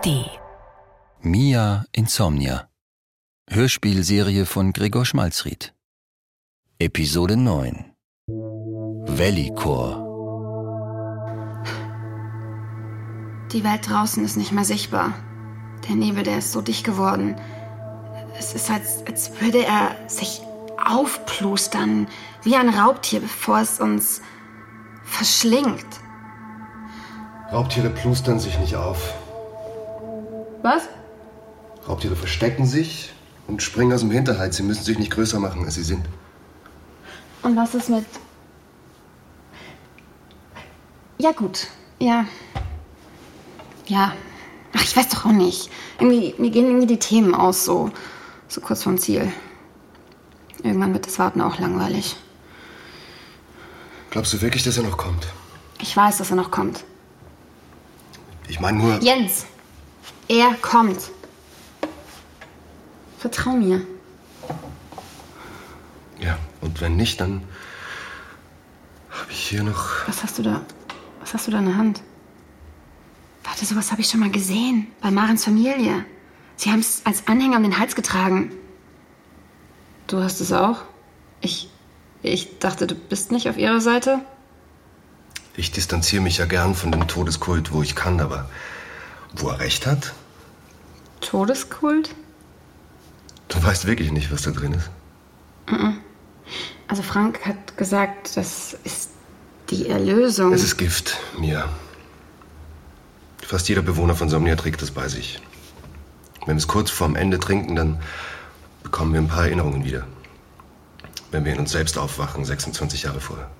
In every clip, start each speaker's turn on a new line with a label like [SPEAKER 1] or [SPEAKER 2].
[SPEAKER 1] ARD.
[SPEAKER 2] Mia Insomnia. Hörspielserie von Gregor Schmalzried. Episode 9. Valley Core.
[SPEAKER 3] Die Welt draußen ist nicht mehr sichtbar. Der Nebel, der ist so dicht geworden. Es ist, als, als würde er sich aufplustern, wie ein Raubtier, bevor es uns verschlingt.
[SPEAKER 4] Raubtiere plustern sich nicht auf.
[SPEAKER 3] Was?
[SPEAKER 4] Raubtiere verstecken sich und springen aus dem Hinterhalt. Sie müssen sich nicht größer machen, als sie sind.
[SPEAKER 3] Und was ist mit. Ja, gut. Ja. Ja. Ach, ich weiß doch auch nicht. Irgendwie, mir gehen irgendwie die Themen aus, so, so kurz vom Ziel. Irgendwann wird das Warten auch langweilig.
[SPEAKER 4] Glaubst du wirklich, dass er noch kommt?
[SPEAKER 3] Ich weiß, dass er noch kommt.
[SPEAKER 4] Ich meine nur.
[SPEAKER 3] Jens, er kommt. Vertrau mir.
[SPEAKER 4] Ja, und wenn nicht, dann habe ich hier noch.
[SPEAKER 3] Was hast du da? Was hast du da in der Hand? Warte, sowas habe ich schon mal gesehen. Bei Marens Familie. Sie haben es als Anhänger um den Hals getragen. Du hast es auch? Ich. Ich dachte, du bist nicht auf ihrer Seite?
[SPEAKER 4] Ich distanziere mich ja gern von dem Todeskult, wo ich kann, aber wo er recht hat?
[SPEAKER 3] Todeskult?
[SPEAKER 4] Du weißt wirklich nicht, was da drin ist.
[SPEAKER 3] Also Frank hat gesagt, das ist die Erlösung.
[SPEAKER 4] Es ist Gift, Mia. Fast jeder Bewohner von Somnia trägt es bei sich. Wenn wir es kurz vorm Ende trinken, dann bekommen wir ein paar Erinnerungen wieder. Wenn wir in uns selbst aufwachen, 26 Jahre vorher.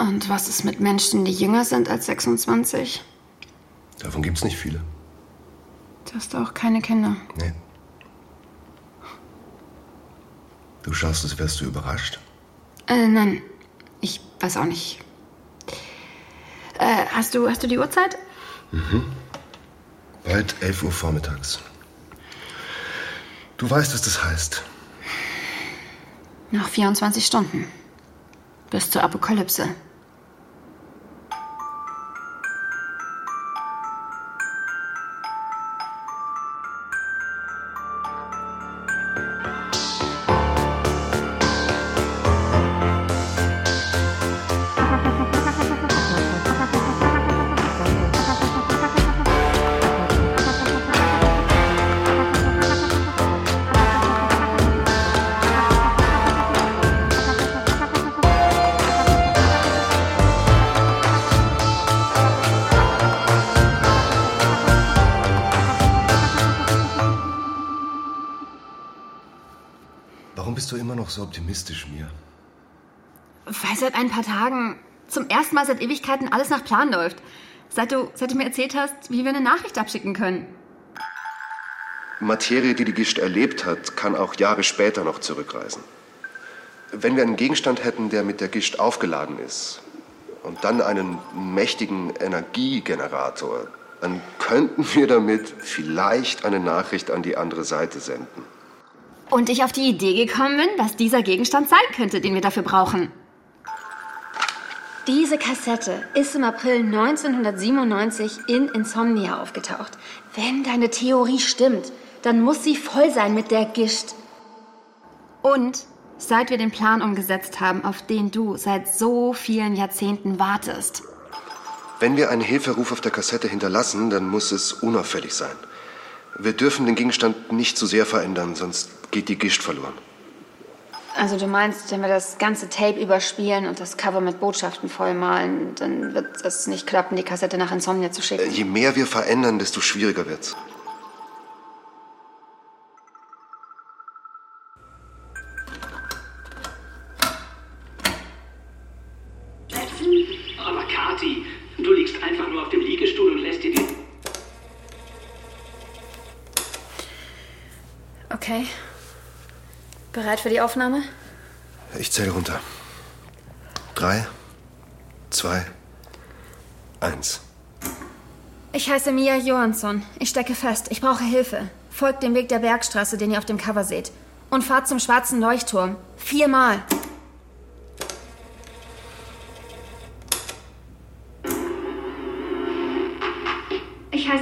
[SPEAKER 3] Und was ist mit Menschen, die jünger sind als 26?
[SPEAKER 4] Davon gibt es nicht viele.
[SPEAKER 3] Du hast auch keine Kinder.
[SPEAKER 4] Nee. Du schaust, als wärst du überrascht.
[SPEAKER 3] Äh, nein. Ich weiß auch nicht. Äh, hast du, hast du die Uhrzeit?
[SPEAKER 4] Bald 11 Uhr vormittags. Du weißt, was das heißt.
[SPEAKER 3] Noch 24 Stunden. Bis zur Apokalypse.
[SPEAKER 4] Noch so optimistisch, Mia?
[SPEAKER 3] Weil seit ein paar Tagen, zum ersten Mal seit Ewigkeiten, alles nach Plan läuft. Seit du, seit du mir erzählt hast, wie wir eine Nachricht abschicken können.
[SPEAKER 4] Materie, die die Gischt erlebt hat, kann auch Jahre später noch zurückreisen. Wenn wir einen Gegenstand hätten, der mit der Gischt aufgeladen ist, und dann einen mächtigen Energiegenerator, dann könnten wir damit vielleicht eine Nachricht an die andere Seite senden.
[SPEAKER 3] Und ich auf die Idee gekommen bin, was dieser Gegenstand sein könnte, den wir dafür brauchen. Diese Kassette ist im April 1997 in Insomnia aufgetaucht. Wenn deine Theorie stimmt, dann muss sie voll sein mit der Gischt. Und seit wir den Plan umgesetzt haben, auf den du seit so vielen Jahrzehnten wartest.
[SPEAKER 4] Wenn wir einen Hilferuf auf der Kassette hinterlassen, dann muss es unauffällig sein. Wir dürfen den Gegenstand nicht zu sehr verändern, sonst geht die Gischt verloren.
[SPEAKER 3] Also du meinst, wenn wir das ganze Tape überspielen und das Cover mit Botschaften vollmalen, dann wird es nicht klappen, die Kassette nach Insomnia zu schicken.
[SPEAKER 4] Je mehr wir verändern, desto schwieriger wird's.
[SPEAKER 5] Aber Kati, du liegst einfach nur auf dem Liegestuhl und lässt dir die...
[SPEAKER 3] Okay. Bereit für die Aufnahme?
[SPEAKER 4] Ich zähle runter. Drei, zwei, eins.
[SPEAKER 3] Ich heiße Mia Johansson. Ich stecke fest. Ich brauche Hilfe. Folgt dem Weg der Bergstraße, den ihr auf dem Cover seht. Und fahrt zum schwarzen Leuchtturm. Viermal.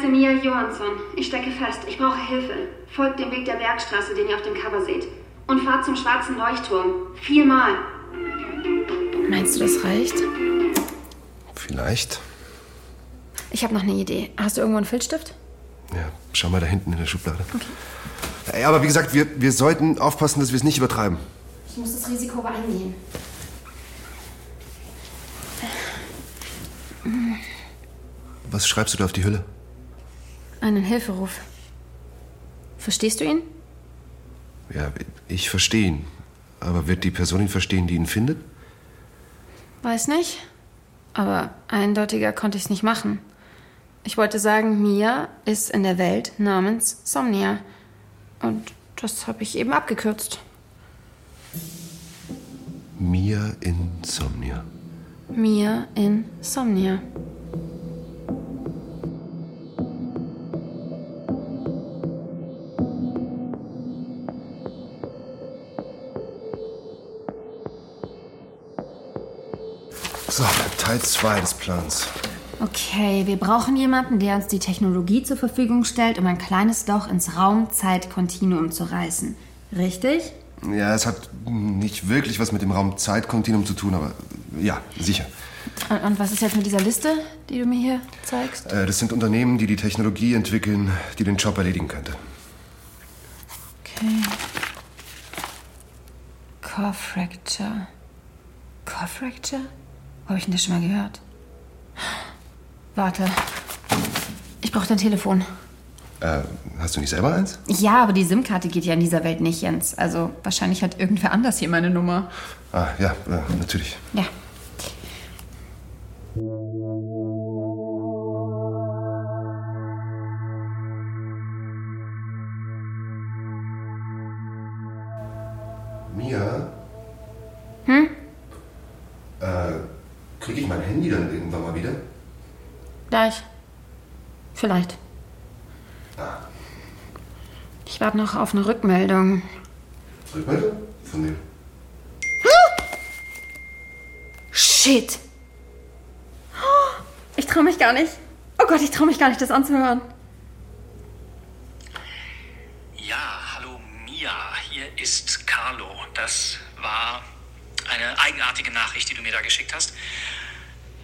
[SPEAKER 6] Mia Johansson. Ich stecke fest. Ich brauche Hilfe. Folgt dem Weg der Bergstraße, den ihr auf dem Cover seht. Und fahrt zum schwarzen Leuchtturm. Viermal.
[SPEAKER 3] Meinst du, das reicht?
[SPEAKER 4] Vielleicht.
[SPEAKER 3] Ich habe noch eine Idee. Hast du irgendwo einen Filzstift?
[SPEAKER 4] Ja, schau mal da hinten in der Schublade. Okay. Ja, aber wie gesagt, wir, wir sollten aufpassen, dass wir es nicht übertreiben.
[SPEAKER 3] Ich muss das Risiko aber eingehen.
[SPEAKER 4] Was schreibst du da auf die Hülle?
[SPEAKER 3] Einen Hilferuf. Verstehst du ihn?
[SPEAKER 4] Ja, ich verstehe ihn. Aber wird die Person ihn verstehen, die ihn findet?
[SPEAKER 3] Weiß nicht. Aber eindeutiger konnte ich es nicht machen. Ich wollte sagen, Mia ist in der Welt namens Somnia. Und das habe ich eben abgekürzt.
[SPEAKER 4] Mia Insomnia.
[SPEAKER 3] Mia Insomnia.
[SPEAKER 4] So, Teil 2 des Plans.
[SPEAKER 3] Okay, wir brauchen jemanden, der uns die Technologie zur Verfügung stellt, um ein kleines Loch ins Raum-Zeit-Kontinuum zu reißen. Richtig?
[SPEAKER 4] Ja, es hat nicht wirklich was mit dem Raum-Zeit-Kontinuum zu tun, aber ja, sicher.
[SPEAKER 3] Und, und, was ist jetzt mit dieser Liste, die du mir hier zeigst?
[SPEAKER 4] Äh, das sind Unternehmen, die die Technologie entwickeln, die den Job erledigen könnte.
[SPEAKER 3] Okay. Core Fracture. Core Fracture? Wo habe ich denn das schon mal gehört? Warte. Ich brauche dein Telefon.
[SPEAKER 4] Äh, hast du nicht selber eins?
[SPEAKER 3] Ja, aber die SIM-Karte geht ja in dieser Welt nicht, Jens. Also wahrscheinlich hat irgendwer anders hier meine Nummer.
[SPEAKER 4] Ah, ja, äh, natürlich.
[SPEAKER 3] Ja. Vielleicht.
[SPEAKER 4] Ah.
[SPEAKER 3] Ich warte noch auf eine Rückmeldung.
[SPEAKER 4] Rückmeldung? Von wem?
[SPEAKER 3] Shit! Ich traue mich gar nicht. Oh Gott, ich traue mich gar nicht, das anzuhören.
[SPEAKER 5] Ja, hallo Mia, hier ist Carlo. Das war eine eigenartige Nachricht, die du mir da geschickt hast.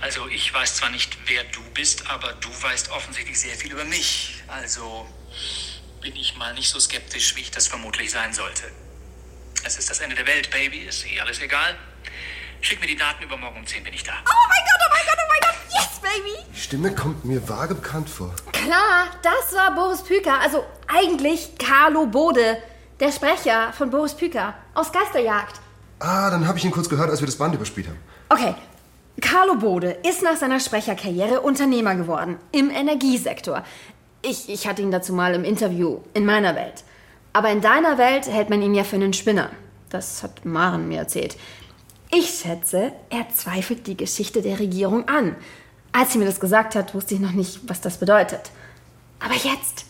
[SPEAKER 5] Also ich weiß zwar nicht, wer du bist, aber du weißt offensichtlich sehr viel über mich. Also bin ich mal nicht so skeptisch, wie ich das vermutlich sein sollte. Es ist das Ende der Welt, Baby. Ist eh alles egal. Schick mir die Daten übermorgen um 10 bin ich da.
[SPEAKER 3] Oh mein Gott, oh mein Gott, oh mein Gott. Yes, Baby.
[SPEAKER 4] Die Stimme kommt mir vage bekannt vor.
[SPEAKER 3] Klar, das war Boris Püker. Also eigentlich Carlo Bode. Der Sprecher von Boris Püker aus Geisterjagd.
[SPEAKER 4] Ah, dann habe ich ihn kurz gehört, als wir das Band überspielt haben.
[SPEAKER 3] Okay. Carlo Bode ist nach seiner Sprecherkarriere Unternehmer geworden. Im Energiesektor. Ich, ich hatte ihn dazu mal im Interview in meiner Welt. Aber in deiner Welt hält man ihn ja für einen Spinner. Das hat Maren mir erzählt. Ich schätze, er zweifelt die Geschichte der Regierung an. Als sie mir das gesagt hat, wusste ich noch nicht, was das bedeutet. Aber jetzt,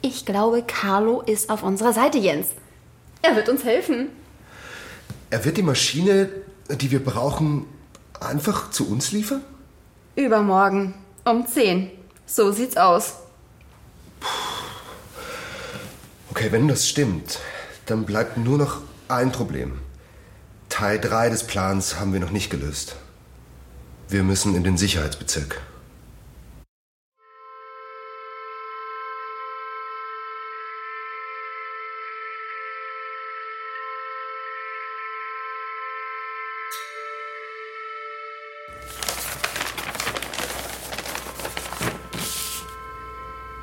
[SPEAKER 3] ich glaube, Carlo ist auf unserer Seite, Jens. Er wird uns helfen.
[SPEAKER 4] Er wird die Maschine, die wir brauchen, einfach zu uns liefern?
[SPEAKER 3] Übermorgen um 10. So sieht's aus.
[SPEAKER 4] Okay, wenn das stimmt, dann bleibt nur noch ein Problem. Teil 3 des Plans haben wir noch nicht gelöst. Wir müssen in den Sicherheitsbezirk.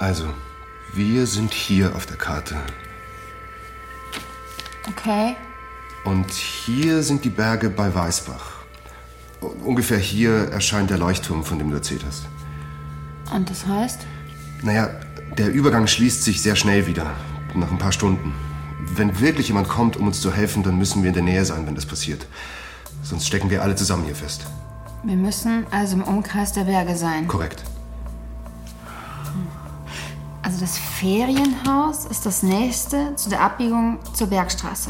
[SPEAKER 4] Also, wir sind hier auf der Karte.
[SPEAKER 3] Okay.
[SPEAKER 4] Und hier sind die Berge bei Weißbach. Ungefähr hier erscheint der Leuchtturm, von dem du erzählt hast.
[SPEAKER 3] Und das heißt?
[SPEAKER 4] Naja, der Übergang schließt sich sehr schnell wieder, nach ein paar Stunden. Wenn wirklich jemand kommt, um uns zu helfen, dann müssen wir in der Nähe sein, wenn das passiert. Sonst stecken wir alle zusammen hier fest.
[SPEAKER 3] Wir müssen also im Umkreis der Berge sein.
[SPEAKER 4] Korrekt.
[SPEAKER 3] Also das Ferienhaus ist das nächste zu der Abbiegung zur Bergstraße.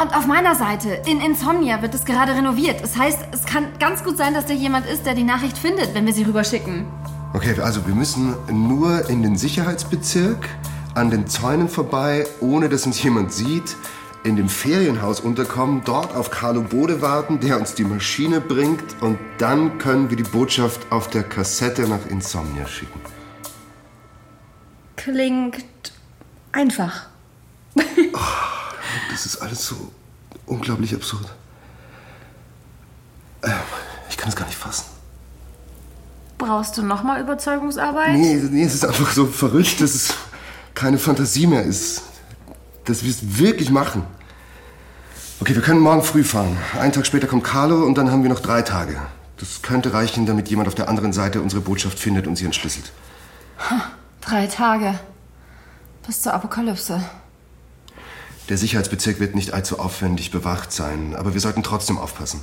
[SPEAKER 3] Und auf meiner Seite, in Insomnia, wird es gerade renoviert. Das heißt, es kann ganz gut sein, dass da jemand ist, der die Nachricht findet, wenn wir sie rüberschicken.
[SPEAKER 4] Okay, also wir müssen nur in den Sicherheitsbezirk, an den Zäunen vorbei, ohne dass uns jemand sieht, in dem Ferienhaus unterkommen, dort auf Carlo Bode warten, der uns die Maschine bringt und dann können wir die Botschaft auf der Kassette nach Insomnia schicken.
[SPEAKER 3] Klingt einfach.
[SPEAKER 4] Das ist alles so unglaublich absurd. Ähm, ich kann es gar nicht fassen.
[SPEAKER 3] Brauchst du nochmal Überzeugungsarbeit?
[SPEAKER 4] Nee, nee, es ist einfach so verrückt, dass es keine Fantasie mehr ist. Dass wir es wirklich machen. Okay, wir können morgen früh fahren. Einen Tag später kommt Carlo und dann haben wir noch drei Tage. Das könnte reichen, damit jemand auf der anderen Seite unsere Botschaft findet und sie entschlüsselt.
[SPEAKER 3] Drei Tage. Bis zur Apokalypse.
[SPEAKER 4] Der Sicherheitsbezirk wird nicht allzu aufwendig bewacht sein, aber wir sollten trotzdem aufpassen.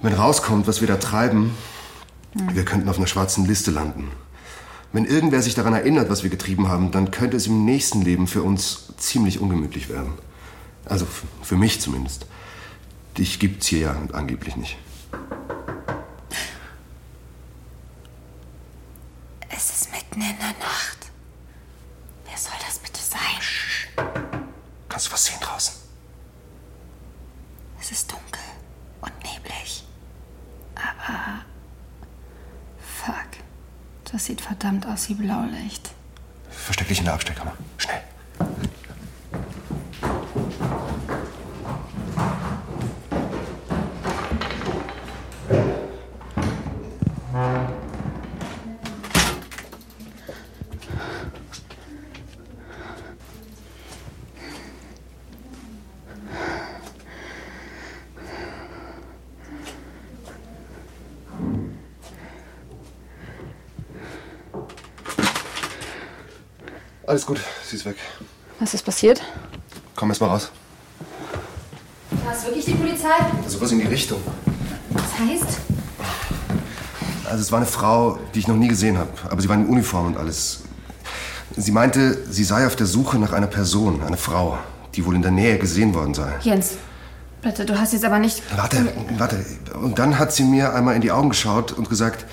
[SPEAKER 4] Wenn rauskommt, was wir da treiben, wir könnten auf einer schwarzen Liste landen. Wenn irgendwer sich daran erinnert, was wir getrieben haben, dann könnte es im nächsten Leben für uns ziemlich ungemütlich werden. Also für mich zumindest. Dich gibt's hier ja angeblich nicht.
[SPEAKER 7] Es ist mitten in der Nacht. Wer soll das bitte sein?
[SPEAKER 4] Kannst du was sehen draußen?
[SPEAKER 7] Es ist dunkel und neblig. Aber
[SPEAKER 3] Fuck. Das sieht verdammt aus wie Blaulicht.
[SPEAKER 4] Versteck dich in der Abstellkammer. Schnell. Alles gut, sie ist weg.
[SPEAKER 3] Was ist passiert?
[SPEAKER 4] Komm erst mal raus.
[SPEAKER 3] War es wirklich die Polizei?
[SPEAKER 4] Also was in die Richtung.
[SPEAKER 3] Was heißt?
[SPEAKER 4] Also es war eine Frau, die ich noch nie gesehen habe, aber sie war in Uniform und alles. Sie meinte, sie sei auf der Suche nach einer Person, einer Frau, die wohl in der Nähe gesehen worden sei.
[SPEAKER 3] Jens, bitte, du hast jetzt aber nicht.
[SPEAKER 4] Warte, warte. Und dann hat sie mir einmal in die Augen geschaut und gesagt,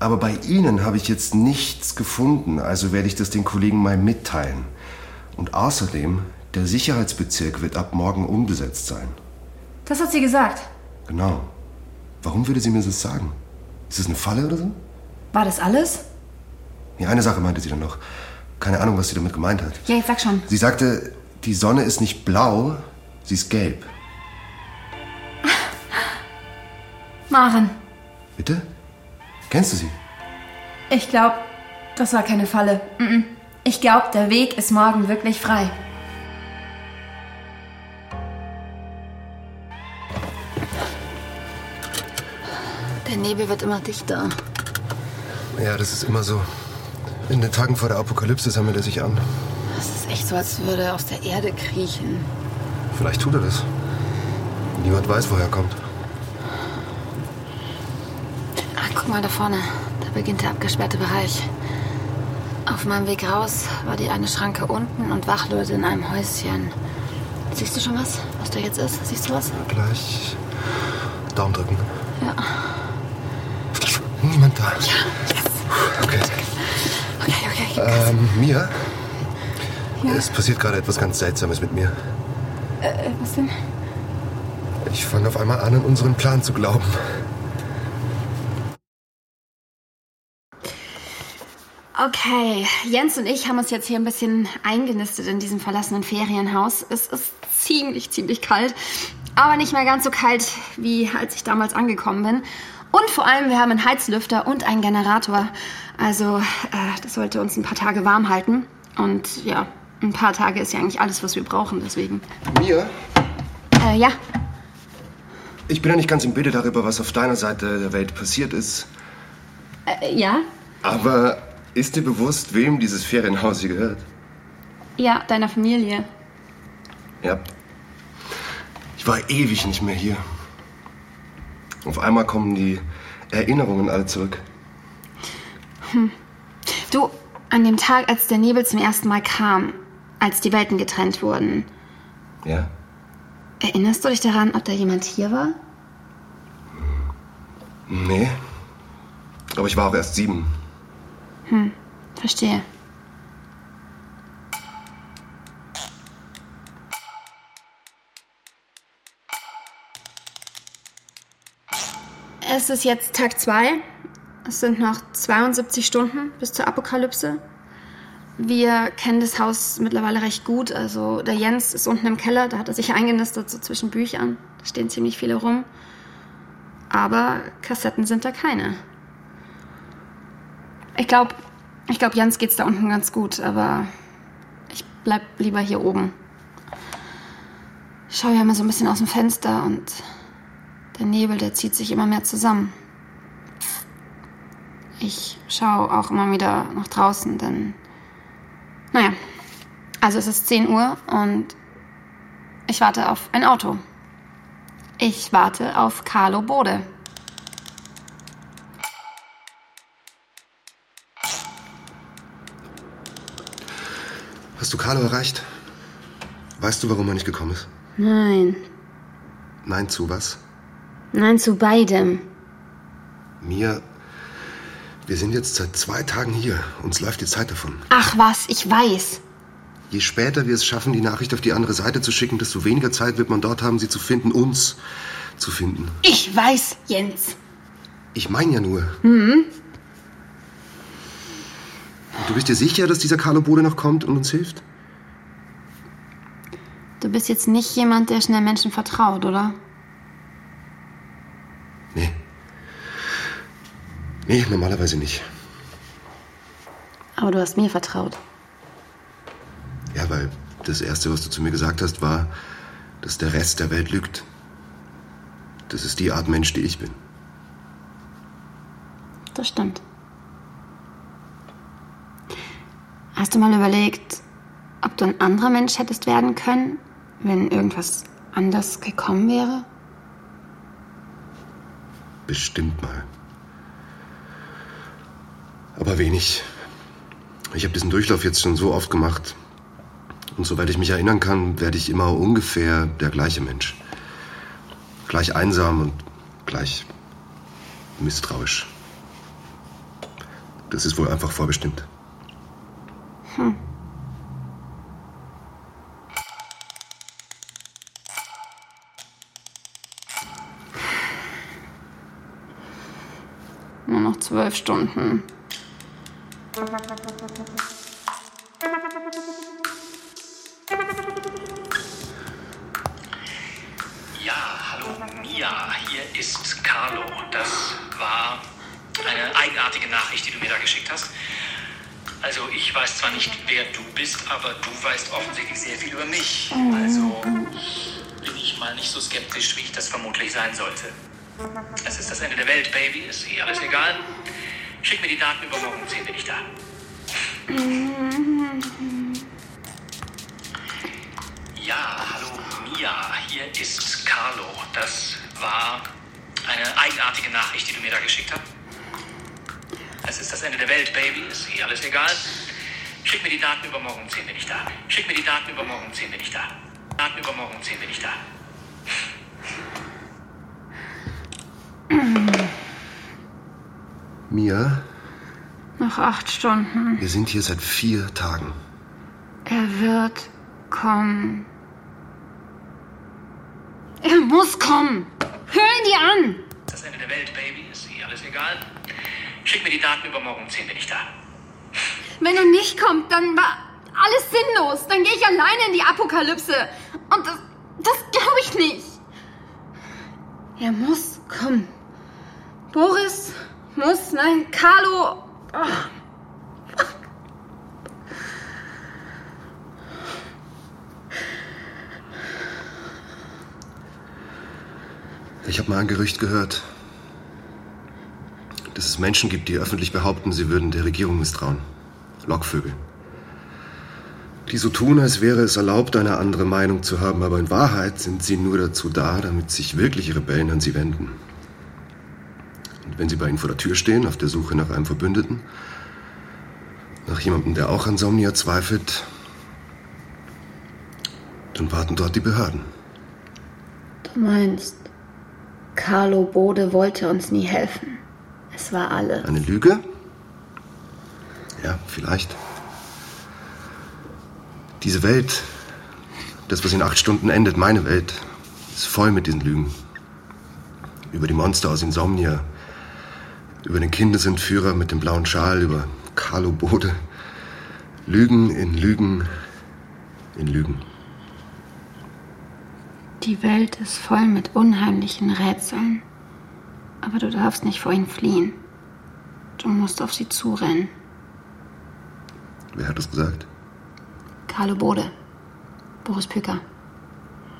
[SPEAKER 4] aber bei Ihnen habe ich jetzt nichts gefunden, also werde ich das den Kollegen mal mitteilen. Und außerdem, der Sicherheitsbezirk wird ab morgen unbesetzt sein.
[SPEAKER 3] Das hat sie gesagt.
[SPEAKER 4] Genau. Warum würde sie mir das sagen? Ist das eine Falle oder so?
[SPEAKER 3] War das alles?
[SPEAKER 4] Ja, eine Sache meinte sie dann noch. Keine Ahnung, was sie damit gemeint hat.
[SPEAKER 3] Ja, jetzt sag schon.
[SPEAKER 4] Sie sagte, die Sonne ist nicht blau, sie ist gelb.
[SPEAKER 3] Maren,
[SPEAKER 4] Bitte? Kennst du sie?
[SPEAKER 3] ich glaube, das war keine Falle. Ich glaube, der Weg ist morgen wirklich frei.
[SPEAKER 7] der Nebel wird immer dichter.
[SPEAKER 4] Ja, das ist immer so. In den Tagen vor der Apokalypse sammelt er sich an.
[SPEAKER 7] Es ist echt so, als würde er aus der Erde kriechen.
[SPEAKER 4] Vielleicht tut er das. Niemand weiß, woher er kommt.
[SPEAKER 7] Ah, guck mal da vorne. Da beginnt der abgesperrte Bereich. Auf meinem Weg raus war die eine Schranke unten und Wachleute in einem Häuschen. Siehst du schon was, was da jetzt ist? Siehst du was?
[SPEAKER 4] Gleich Daumen drücken.
[SPEAKER 7] Ja.
[SPEAKER 4] Niemand da. Okay.
[SPEAKER 7] Okay, okay. okay.
[SPEAKER 4] Ähm, Mia? Es passiert gerade etwas ganz Seltsames mit mir.
[SPEAKER 3] Äh, was denn?
[SPEAKER 4] Ich fange auf einmal an, an unseren Plan zu glauben.
[SPEAKER 3] Okay, Jens und ich haben uns jetzt hier ein bisschen eingenistet in diesem verlassenen Ferienhaus. Es ist ziemlich, ziemlich kalt, aber nicht mehr ganz so kalt, wie als ich damals angekommen bin. Und vor allem, wir haben einen Heizlüfter und einen Generator. Also, äh, das sollte uns ein paar Tage warm halten. Und ja, ein paar Tage ist ja eigentlich alles, was wir brauchen, deswegen.
[SPEAKER 4] Mia?
[SPEAKER 3] Äh, ja,
[SPEAKER 4] Ich bin ja nicht ganz im Bilde darüber, was auf deiner Seite der Welt passiert ist.
[SPEAKER 3] äh, ja,
[SPEAKER 4] Aber ist dir bewusst, wem dieses Ferienhaus hier gehört?
[SPEAKER 3] ja, deiner Familie.
[SPEAKER 4] Ja. Ich war ewig nicht mehr hier. Auf einmal kommen die Erinnerungen alle zurück.
[SPEAKER 3] Du, an dem Tag, als der Nebel zum ersten Mal kam, als die Welten getrennt wurden,
[SPEAKER 4] Ja?
[SPEAKER 3] erinnerst du dich daran, ob da jemand hier war?
[SPEAKER 4] Nee. Aber ich war auch erst sieben.
[SPEAKER 3] Hm, verstehe. Es ist jetzt Tag 2. Es sind noch 72 Stunden bis zur Apokalypse. Wir kennen das Haus mittlerweile recht gut. Also der Jens ist unten im Keller, da hat er sich eingenistet, so zwischen Büchern. Da stehen ziemlich viele rum. Aber Kassetten sind da keine. Ich glaube, ich glaube, Jens geht's da unten ganz gut, aber ich bleib lieber hier oben. Ich schaue ja immer so ein bisschen aus dem Fenster und der Nebel, der zieht sich immer mehr zusammen. Ich schaue auch immer wieder nach draußen, denn. Naja, also es ist 10 Uhr und ich warte auf ein Auto. Ich warte auf Carlo Bode.
[SPEAKER 4] Hast du Carlo erreicht? Weißt du, warum er nicht gekommen ist?
[SPEAKER 3] Nein.
[SPEAKER 4] Nein zu was?
[SPEAKER 3] Nein zu beidem.
[SPEAKER 4] Mia, wir sind jetzt seit zwei Tagen hier. Uns läuft die Zeit davon.
[SPEAKER 3] Ach was, ich weiß.
[SPEAKER 4] Je später wir es schaffen, die Nachricht auf die andere Seite zu schicken, desto weniger Zeit wird man dort haben, sie zu finden, uns zu finden.
[SPEAKER 3] Ich weiß, Jens.
[SPEAKER 4] Ich meine ja nur. Mhm. Du bist dir sicher, dass dieser Carlo Bode noch kommt und uns hilft?
[SPEAKER 3] Du bist jetzt nicht jemand, der schnell Menschen vertraut, oder?
[SPEAKER 4] Nee. Nee, normalerweise nicht.
[SPEAKER 3] Aber du hast mir vertraut.
[SPEAKER 4] Ja, weil das Erste, was du zu mir gesagt hast, war, dass der Rest der Welt lügt. Das ist die Art Mensch, die ich bin.
[SPEAKER 3] Das stimmt. Hast du mal überlegt, ob du ein anderer Mensch hättest werden können, wenn irgendwas anders gekommen wäre?
[SPEAKER 4] Bestimmt mal. Aber wenig. Ich habe diesen Durchlauf jetzt schon so oft gemacht. Und soweit ich mich erinnern kann, werde ich immer ungefähr der gleiche Mensch. Gleich einsam und gleich misstrauisch. Das ist wohl einfach vorbestimmt. Hm.
[SPEAKER 3] Nur noch zwölf Stunden.
[SPEAKER 5] Ja, hallo Mia, hier ist Carlo. Das war eine eigenartige Nachricht, die du mir da geschickt hast. Also ich weiß zwar nicht, wer du bist, aber du weißt offensichtlich sehr viel über mich. Also bin ich mal nicht so skeptisch, wie ich das vermutlich sein sollte. Es ist das Ende der Welt, Baby. Ist eh alles egal. Schick mir die Daten übermorgen um 10 bin ich da. Ja, hallo Mia, hier ist Carlo. Das war eine eigenartige Nachricht, die du mir da geschickt hast. Es ist das Ende der Welt, Baby. Ist eh alles egal. Schick mir die Daten übermorgen um 10 bin ich da. Schick mir die Daten übermorgen um 10 bin ich da. Daten übermorgen um 10 bin ich da.
[SPEAKER 4] Mia,
[SPEAKER 3] Noch acht Stunden.
[SPEAKER 4] wir sind hier seit vier Tagen.
[SPEAKER 3] Er wird kommen. Er muss kommen. Hör ihn dir an.
[SPEAKER 5] Das Ende der Welt, Baby. Ist eh alles egal. Schick mir die Daten übermorgen um 10 bin ich da.
[SPEAKER 3] Wenn er nicht kommt, dann war alles sinnlos. Dann gehe ich alleine in die Apokalypse. Und das, das glaube ich nicht. Er muss kommen. Boris muss, nein, Carlo. Ach.
[SPEAKER 4] Ich habe mal ein Gerücht gehört, dass es Menschen gibt, die öffentlich behaupten, sie würden der Regierung misstrauen. Lockvögel. Die so tun, als wäre es erlaubt, eine andere Meinung zu haben, aber in Wahrheit sind sie nur dazu da, damit sich wirkliche Rebellen an sie wenden. Und wenn sie bei ihnen vor der Tür stehen, auf der Suche nach einem Verbündeten, nach jemandem, der auch an Somnia zweifelt, dann warten dort die Behörden.
[SPEAKER 3] Du meinst, Carlo Bode wollte uns nie helfen. Es war alle.
[SPEAKER 4] Eine Lüge? Ja, vielleicht. Diese Welt, das, was in acht Stunden endet, meine Welt, ist voll mit diesen Lügen. Über die Monster aus Insomnia, über den Kindesentführer mit dem blauen Schal, über Carlo Bode. Lügen in Lügen in Lügen.
[SPEAKER 3] Die Welt ist voll mit unheimlichen Rätseln. Aber du darfst nicht vor ihnen fliehen. Du musst auf sie zurennen.
[SPEAKER 4] Wer hat das gesagt?
[SPEAKER 3] Carlo Bode. Boris Püker.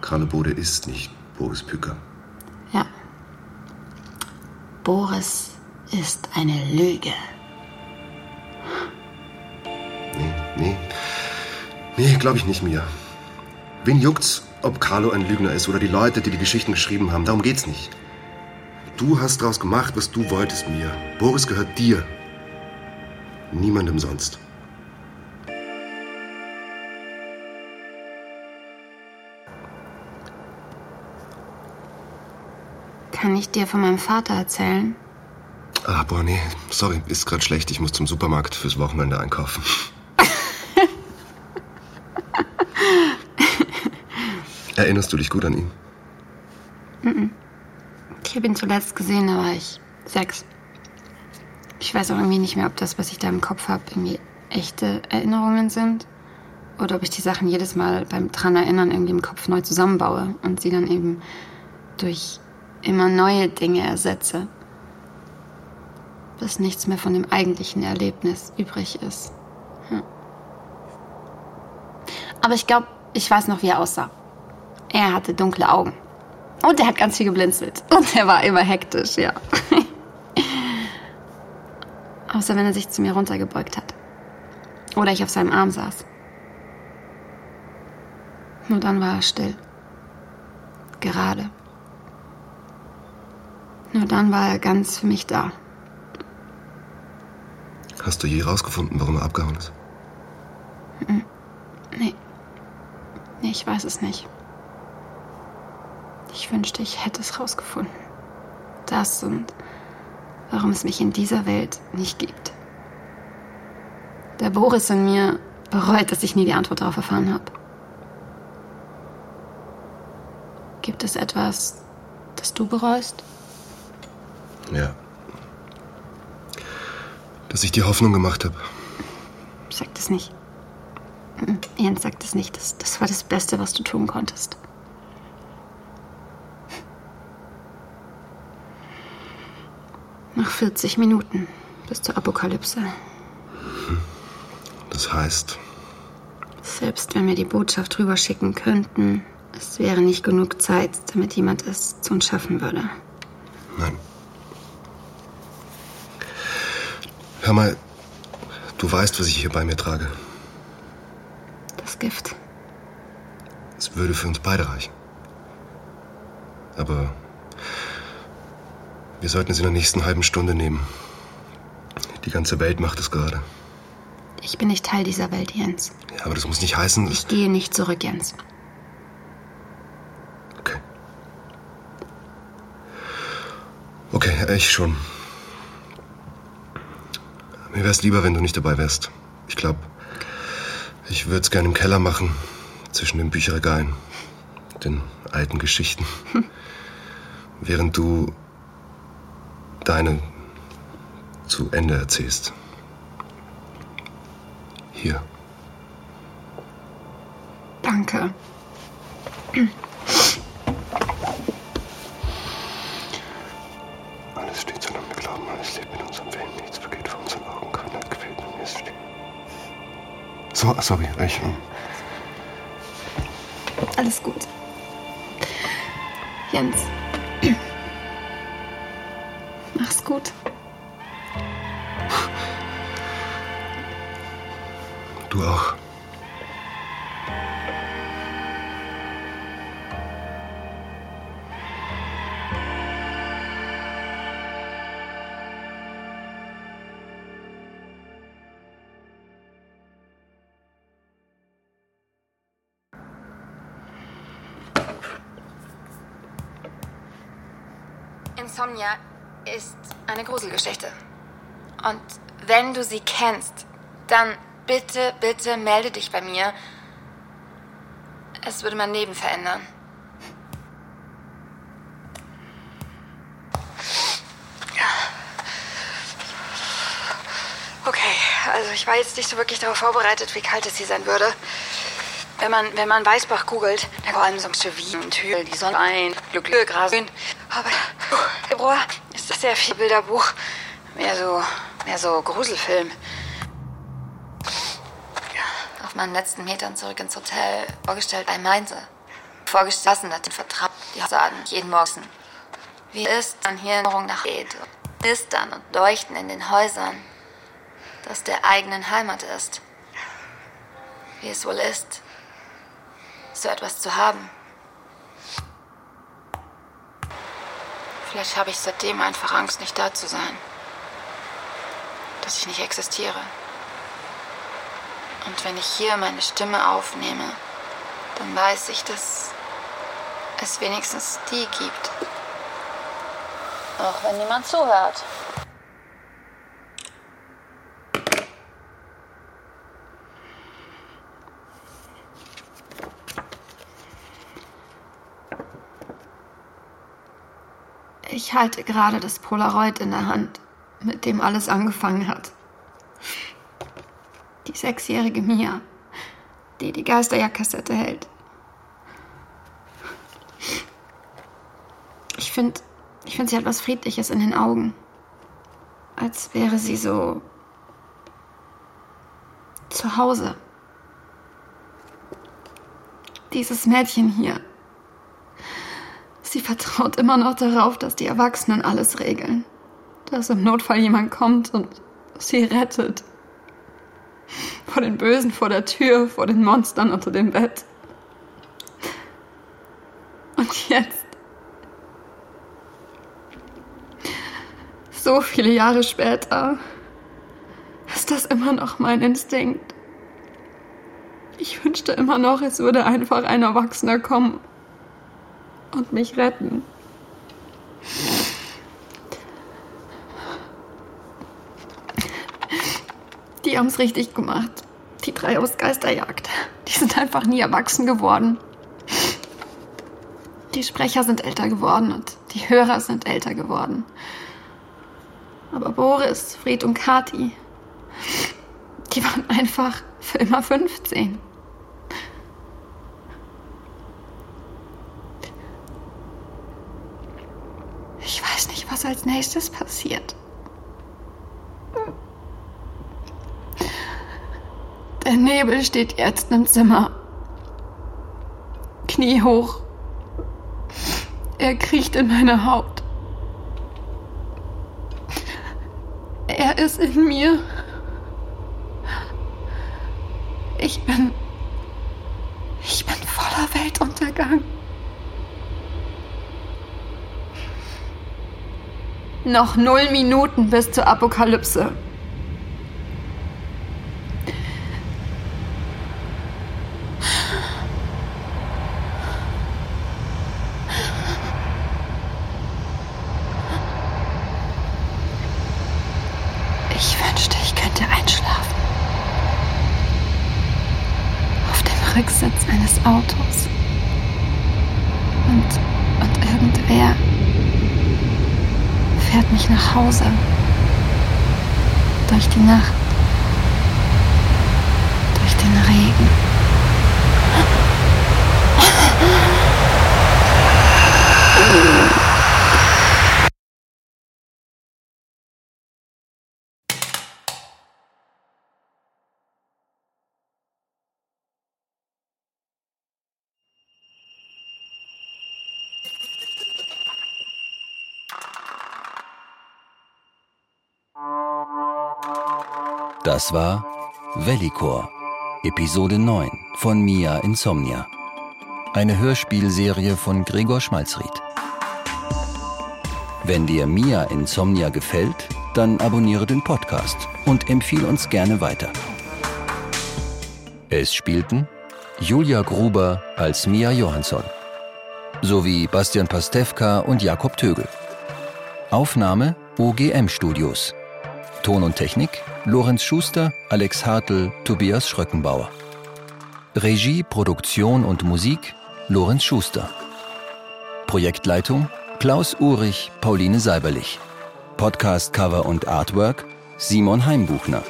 [SPEAKER 4] Carlo Bode ist nicht Boris Püker.
[SPEAKER 3] Ja. Boris ist eine Lüge.
[SPEAKER 4] Nee, nee. Nee, glaube ich nicht, Mia. Wen juckt's, ob Carlo ein Lügner ist oder die Leute, die die Geschichten geschrieben haben? Darum geht's nicht. Du hast daraus gemacht, was du wolltest, Mia. Boris gehört dir. Niemandem sonst.
[SPEAKER 3] Kann ich dir von meinem Vater erzählen?
[SPEAKER 4] Ah, boah, nee. Sorry, ist gerade schlecht. Ich muss zum Supermarkt fürs Wochenende einkaufen. Erinnerst du dich gut an ihn?
[SPEAKER 3] Ich habe ihn zuletzt gesehen, da war ich sechs. Ich weiß auch irgendwie nicht mehr, ob das, was ich da im Kopf habe, irgendwie echte Erinnerungen sind. Oder ob ich die Sachen jedes Mal beim dran erinnern irgendwie im Kopf neu zusammenbaue und sie dann eben durch immer neue Dinge ersetze. Bis nichts mehr von dem eigentlichen Erlebnis übrig ist. Hm. Aber ich glaube, ich weiß noch, wie er aussah. Er hatte dunkle Augen. Und er hat ganz viel geblinzelt. Und er war immer hektisch, ja. Außer wenn er sich zu mir runtergebeugt hat. Oder ich auf seinem Arm saß. Nur dann war er still. Gerade. Nur dann war er ganz für mich da.
[SPEAKER 4] Hast du je rausgefunden, warum er abgehauen ist?
[SPEAKER 3] Nee. Nee, ich weiß es nicht. Ich wünschte, ich hätte es rausgefunden. Das und warum es mich in dieser Welt nicht gibt. Der Boris in mir bereut, dass ich nie die Antwort darauf erfahren habe. Gibt es etwas, das du bereust?
[SPEAKER 4] Ja. Dass ich die Hoffnung gemacht habe.
[SPEAKER 3] Sag das nicht. Mhm, Jens, sag das nicht. Das, das war das Beste, was du tun konntest. Noch 40 Minuten bis zur Apokalypse.
[SPEAKER 4] Das heißt,
[SPEAKER 3] Selbst wenn wir die Botschaft rüberschicken könnten, es wäre nicht genug Zeit, damit jemand es zu uns schaffen würde.
[SPEAKER 4] nein. Hör mal, du weißt, was ich hier bei mir trage.
[SPEAKER 3] Das Gift.
[SPEAKER 4] Es würde für uns beide reichen. Aber wir sollten es in der nächsten halben Stunde nehmen. Die ganze Welt macht es gerade.
[SPEAKER 3] Ich bin nicht Teil dieser Welt, Jens.
[SPEAKER 4] Ja, aber das muss nicht heißen, dass...
[SPEAKER 3] Ich gehe nicht zurück, Jens.
[SPEAKER 4] Okay. Okay, ich schon. Mir wär's lieber, wenn du nicht dabei wärst. Ich glaube, ich würde es gerne im Keller machen, zwischen den Bücherregalen, den alten Geschichten. Während du deine zu Ende erzählst. Hier.
[SPEAKER 3] Danke.
[SPEAKER 4] Alles steht so, wir glauben, alles lebt mit unserem Willen, nichts vergeht vor unseren Augen, keiner quält, mir ist still. So, sorry, ich. ähm,
[SPEAKER 3] Alles gut. Jens. Gut.
[SPEAKER 4] Du auch.
[SPEAKER 3] Insomnia ist eine Gruselgeschichte. Und wenn du sie kennst, Dann bitte, bitte melde dich bei mir. Es würde mein Leben verändern. Okay, also ich war jetzt nicht so wirklich darauf vorbereitet, wie kalt es hier sein würde. Wenn man, wenn man Weißbach googelt, dann allem so Wien, Thül, die Sonne ein, Glück, Glück, Rasen. Aber Februar ist sehr viel Bilderbuch. Mehr so, mehr so Gruselfilm. Auf meinen letzten Metern zurück ins Hotel vorgestellt, ein meinte. Vorgestellt hat den Vertrag, die sagen, jeden Morgen. Wie ist dann hier Erinnerung nach. Ist dann und leuchten in den Häusern, das der eigenen Heimat ist. Wie es wohl ist, so etwas zu haben. Vielleicht habe ich seitdem einfach Angst, nicht da zu sein. Dass ich nicht existiere. Und wenn ich hier meine Stimme aufnehme, dann weiß ich, dass es wenigstens die gibt. Auch wenn niemand zuhört. Ich halte gerade das Polaroid in der Hand, mit dem alles angefangen hat. Die sechsjährige Mia, die die Geisterjagdkassette hält. Ich finde, ich finde, sie hat was Friedliches in den Augen. Als wäre sie so zu Hause. Dieses Mädchen hier. Sie vertraut immer noch darauf, dass die Erwachsenen alles regeln. Dass im Notfall jemand kommt und sie rettet. Vor den Bösen vor der Tür, vor den Monstern unter dem Bett. Und jetzt. So viele Jahre später ist das immer noch mein Instinkt. Ich wünschte immer noch, es würde einfach ein Erwachsener kommen und mich retten. Die haben es richtig gemacht. Die drei aus Geisterjagd. Die sind einfach nie erwachsen geworden. Die Sprecher sind älter geworden und die Hörer sind älter geworden. Aber Boris, Fried und Kati, die waren einfach für immer 15. Ich weiß nicht, was als nächstes passiert. Der Nebel steht jetzt im Zimmer. Knie hoch. Er kriecht in meine Haut. Er ist in mir. Ich bin. Ich bin voller Weltuntergang. Noch null Minuten bis zur Apokalypse. Ich wünschte, ich könnte einschlafen. Auf dem Rücksitz eines Autos. Und, und irgendwer fährt mich nach Hause. Durch die Nacht.
[SPEAKER 2] Das war Vellicor, Episode 9 von Mia Insomnia. Eine Hörspielserie von Gregor Schmalzried. Wenn dir Mia Insomnia gefällt, dann abonniere den Podcast und empfehle uns gerne weiter. Es spielten Julia Gruber als Mia Johansson sowie Bastian Pastewka und Jakob Tögel. Aufnahme OGM Studios. Ton und Technik Lorenz Schuster, Alex Hartl, Tobias Schröckenbauer. Regie, Produktion und Musik Lorenz Schuster. Projektleitung Klaus Urich, Pauline Seiberlich. Podcast-Cover und Artwork Simon Heimbuchner.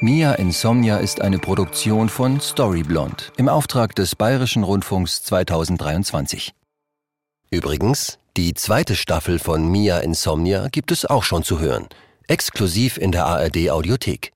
[SPEAKER 2] Mia Insomnia ist eine Produktion von Storyblond im Auftrag des Bayerischen Rundfunks 2023. Übrigens, die zweite Staffel von Mia Insomnia gibt es auch schon zu hören, exklusiv in der ARD Audiothek.